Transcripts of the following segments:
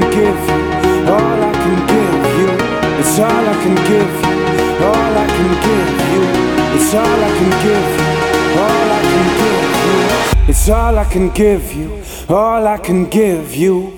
can give you, all I can give you. It's all I can give you, all I can give you. It's all I can give you, all I can give you. It's all I can give you, all I can give you.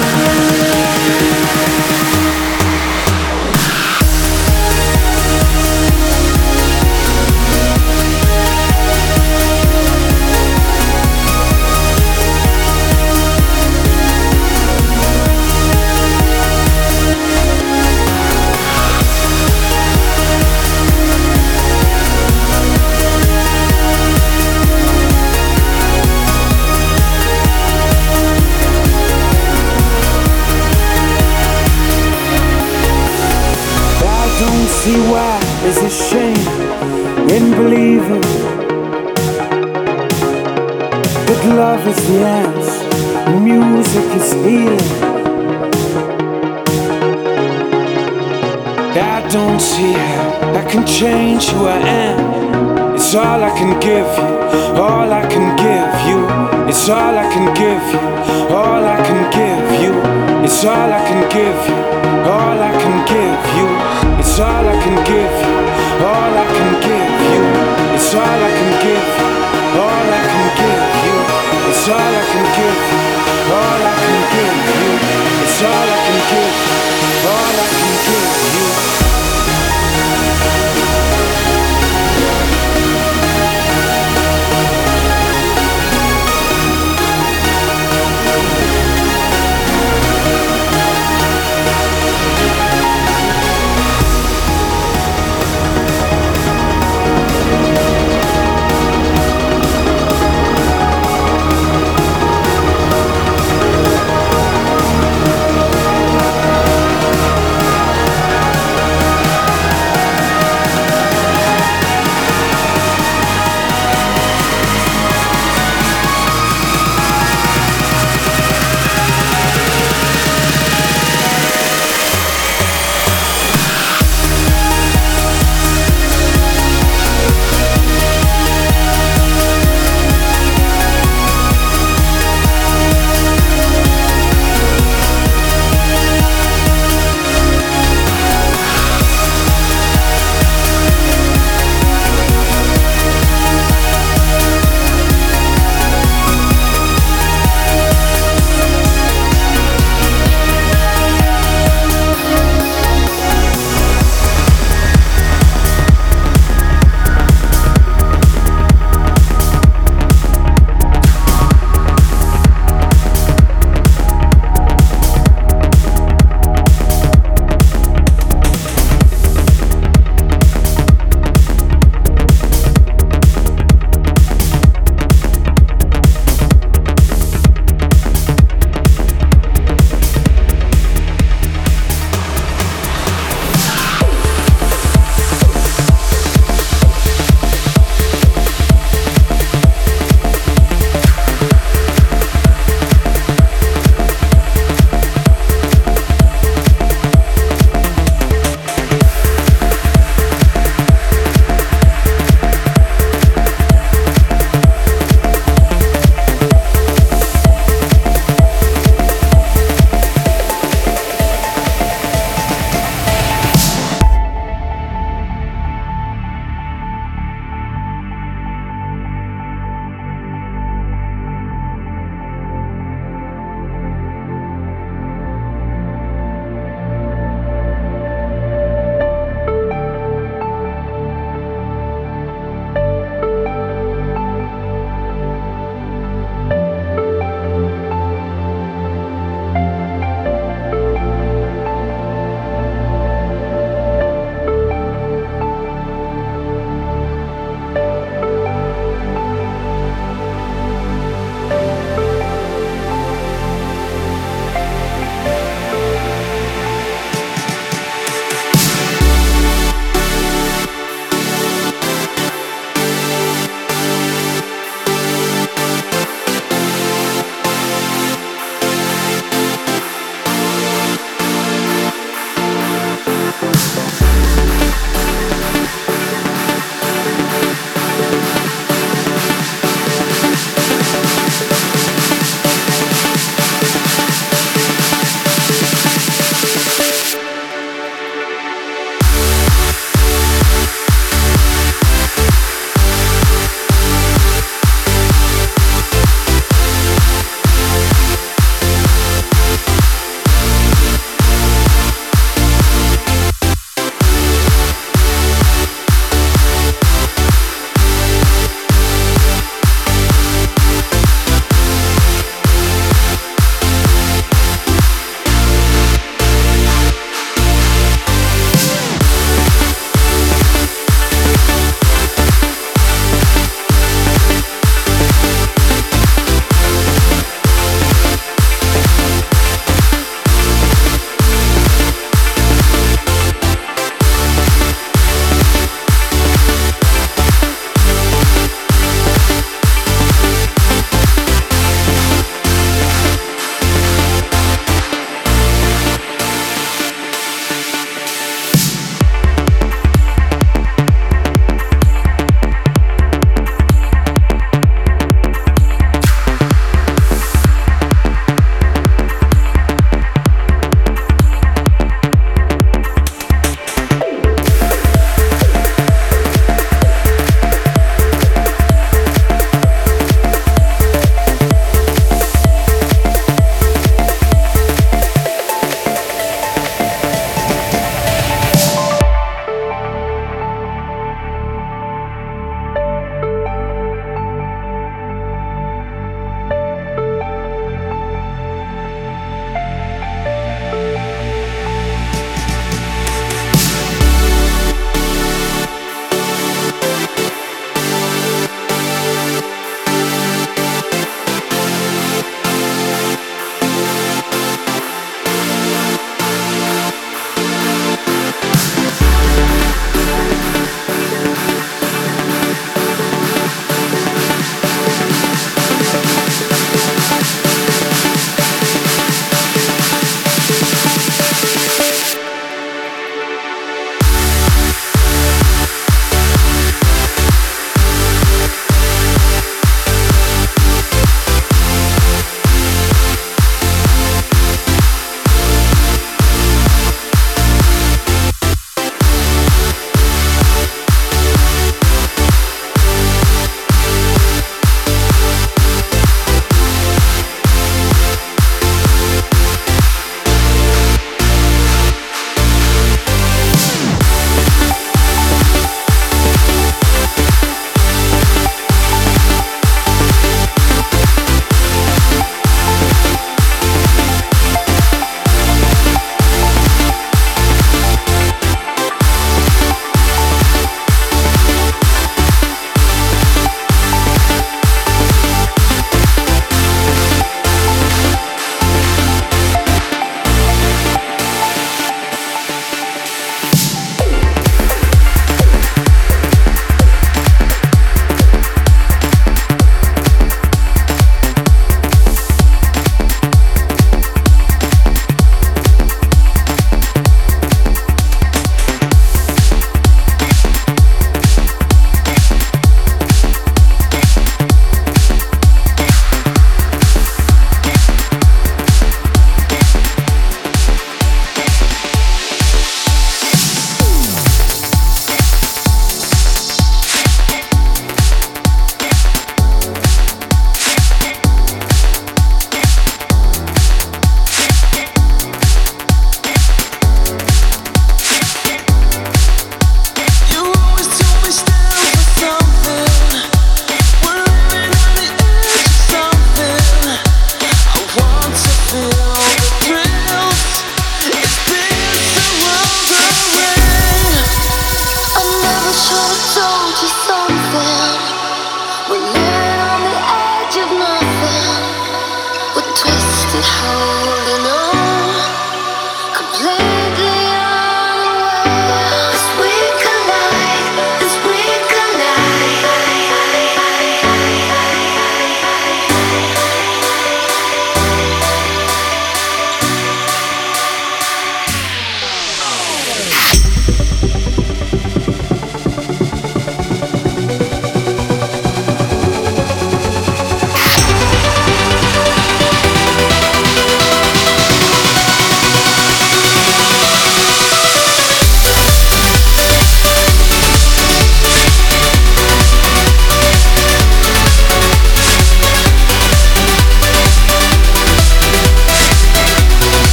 Change who I am. It's all I can give you, all I can give you. It's all I can give you, all I can give you. It's all I can give you, all I can give you. It's all I can give you, all I can give you. It's all I can give you, all I can give you. It's all I can give you, all I can give you. It's all I can give all I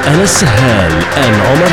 With Anas Sahel and Omar